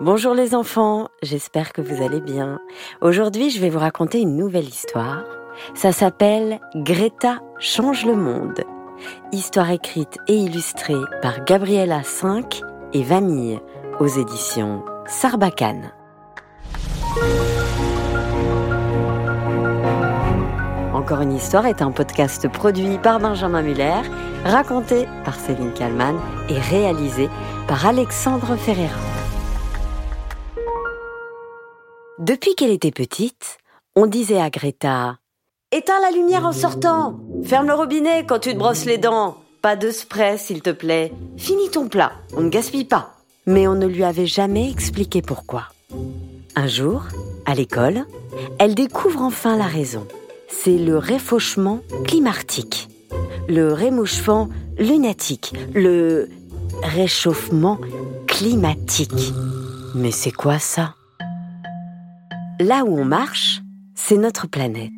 Bonjour les enfants, j'espère que vous allez bien. Aujourd'hui, je vais vous raconter une nouvelle histoire. Ça s'appelle Greta change le monde. Histoire écrite et illustrée par Gabriella 5 et Vanille aux éditions Sarbacane. Encore une histoire est un podcast produit par Benjamin Muller, raconté par Céline Kallmann et réalisé par Alexandre Ferreira. Depuis qu'elle était petite, on disait à Greta Éteins la lumière en sortant. Ferme le robinet quand tu te brosses les dents. Pas de spray, s'il te plaît. Finis ton plat, on ne gaspille pas. Mais on ne lui avait jamais expliqué pourquoi. Un jour, à l'école, elle découvre enfin la raison. C'est le réfauchement climatique, le rémouchement lunatique, le réchauffement climatique. Mais c'est quoi ça? Là où on marche, c'est notre planète.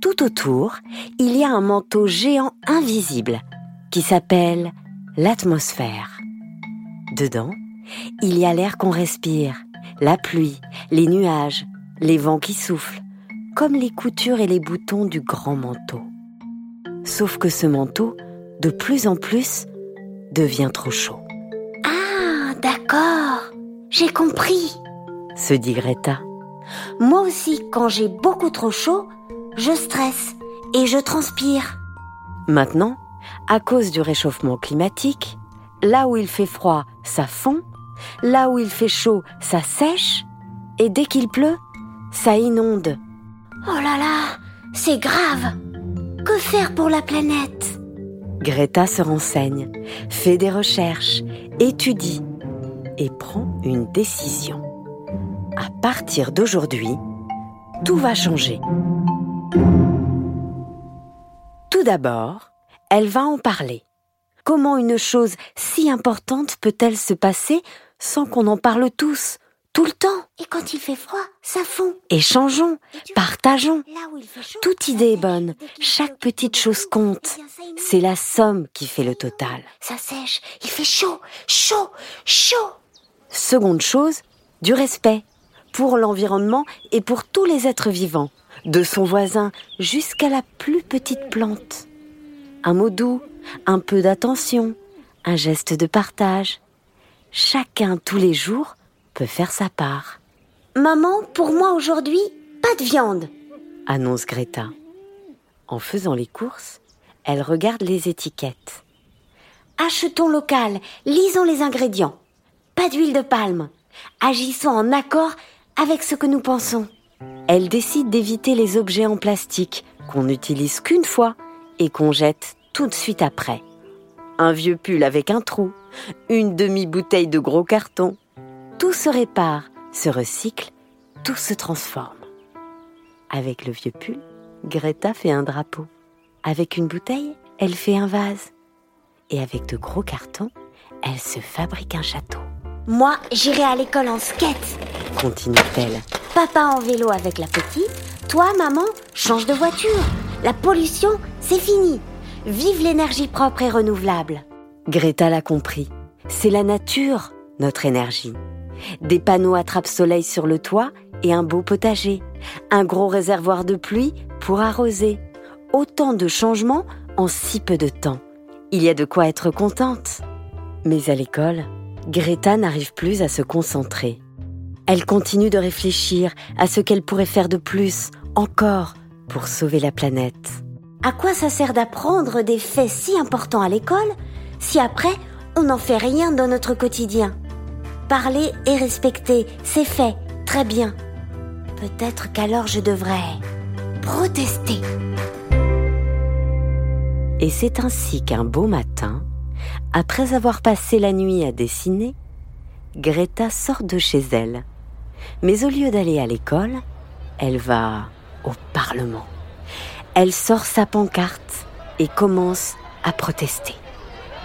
Tout autour, il y a un manteau géant invisible qui s'appelle l'atmosphère. Dedans, il y a l'air qu'on respire, la pluie, les nuages, les vents qui soufflent, comme les coutures et les boutons du grand manteau. Sauf que ce manteau, de plus en plus, devient trop chaud. Ah, d'accord, j'ai compris, se dit Greta. Moi aussi, quand j'ai beaucoup trop chaud, je stresse et je transpire. Maintenant, à cause du réchauffement climatique, là où il fait froid, ça fond, là où il fait chaud, ça sèche, et dès qu'il pleut, ça inonde. Oh là là, c'est grave. Que faire pour la planète? Greta se renseigne, fait des recherches, étudie et prend une décision à partir d'aujourd'hui, tout va changer. Tout d'abord, elle va en parler. Comment une chose si importante peut-elle se passer sans qu'on en parle tous, tout le temps? Et quand il fait froid, ça fond. Échangeons, partageons. Toute idée est bonne, chaque petite chose compte. C'est la somme qui fait le total. Ça sèche, il fait chaud, chaud, chaud. Seconde chose, du respect pour l'environnement et pour tous les êtres vivants, de son voisin jusqu'à la plus petite plante. Un mot doux, un peu d'attention, un geste de partage. Chacun tous les jours peut faire sa part. Maman, pour moi aujourd'hui, pas de viande, annonce Greta. En faisant les courses, elle regarde les étiquettes. Achetons local, lisons les ingrédients. Pas d'huile de palme. Agissons en accord avec ce que nous pensons. Elle décide d'éviter les objets en plastique qu'on n'utilise qu'une fois et qu'on jette tout de suite après. Un vieux pull avec un trou, une demi-bouteille de gros carton. Tout se répare, se recycle, tout se transforme. Avec le vieux pull, Greta fait un drapeau. Avec une bouteille, elle fait un vase. Et avec de gros cartons, elle se fabrique un château. Moi, j'irai à l'école en skate continue-t-elle. Papa en vélo avec la petite, toi, maman, change de voiture. La pollution, c'est fini. Vive l'énergie propre et renouvelable. Greta l'a compris. C'est la nature, notre énergie. Des panneaux attrape-soleil sur le toit et un beau potager. Un gros réservoir de pluie pour arroser. Autant de changements en si peu de temps. Il y a de quoi être contente. Mais à l'école, Greta n'arrive plus à se concentrer. Elle continue de réfléchir à ce qu'elle pourrait faire de plus, encore, pour sauver la planète. À quoi ça sert d'apprendre des faits si importants à l'école si après on n'en fait rien dans notre quotidien? Parler et respecter, c'est fait, très bien. Peut-être qu'alors je devrais protester. Et c'est ainsi qu'un beau matin, après avoir passé la nuit à dessiner, Greta sort de chez elle mais au lieu d'aller à l'école, elle va au Parlement. Elle sort sa pancarte et commence à protester.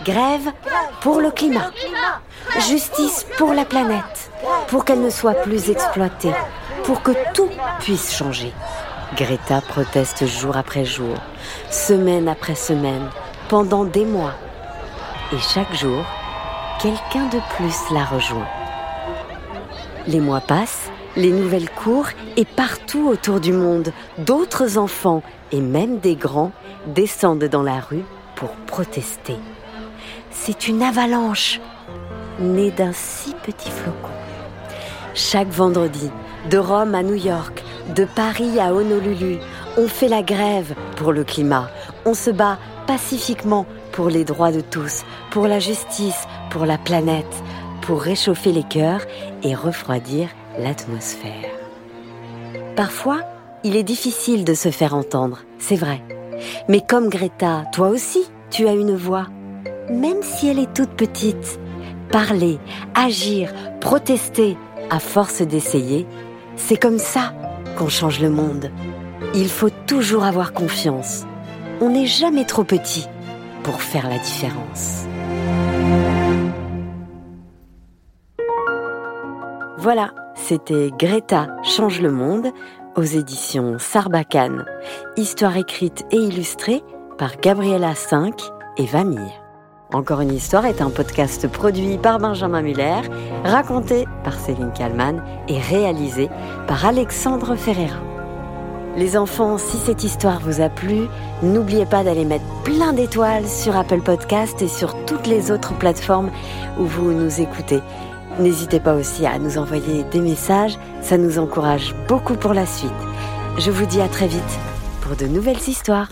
Grève pour le climat. Justice pour la planète. Pour qu'elle ne soit plus exploitée. Pour que tout puisse changer. Greta proteste jour après jour, semaine après semaine, pendant des mois. Et chaque jour, quelqu'un de plus la rejoint. Les mois passent, les nouvelles courent et partout autour du monde, d'autres enfants et même des grands descendent dans la rue pour protester. C'est une avalanche née d'un si petit flocon. Chaque vendredi, de Rome à New York, de Paris à Honolulu, on fait la grève pour le climat. On se bat pacifiquement pour les droits de tous, pour la justice, pour la planète, pour réchauffer les cœurs et refroidir l'atmosphère. Parfois, il est difficile de se faire entendre, c'est vrai. Mais comme Greta, toi aussi, tu as une voix. Même si elle est toute petite, parler, agir, protester, à force d'essayer, c'est comme ça qu'on change le monde. Il faut toujours avoir confiance. On n'est jamais trop petit pour faire la différence. Voilà, c'était Greta change le monde aux éditions Sarbacane. Histoire écrite et illustrée par Gabriella 5 et Vamille. Encore une histoire est un podcast produit par Benjamin Muller, raconté par Céline Kallmann et réalisé par Alexandre Ferreira. Les enfants, si cette histoire vous a plu, n'oubliez pas d'aller mettre plein d'étoiles sur Apple Podcast et sur toutes les autres plateformes où vous nous écoutez. N'hésitez pas aussi à nous envoyer des messages, ça nous encourage beaucoup pour la suite. Je vous dis à très vite pour de nouvelles histoires.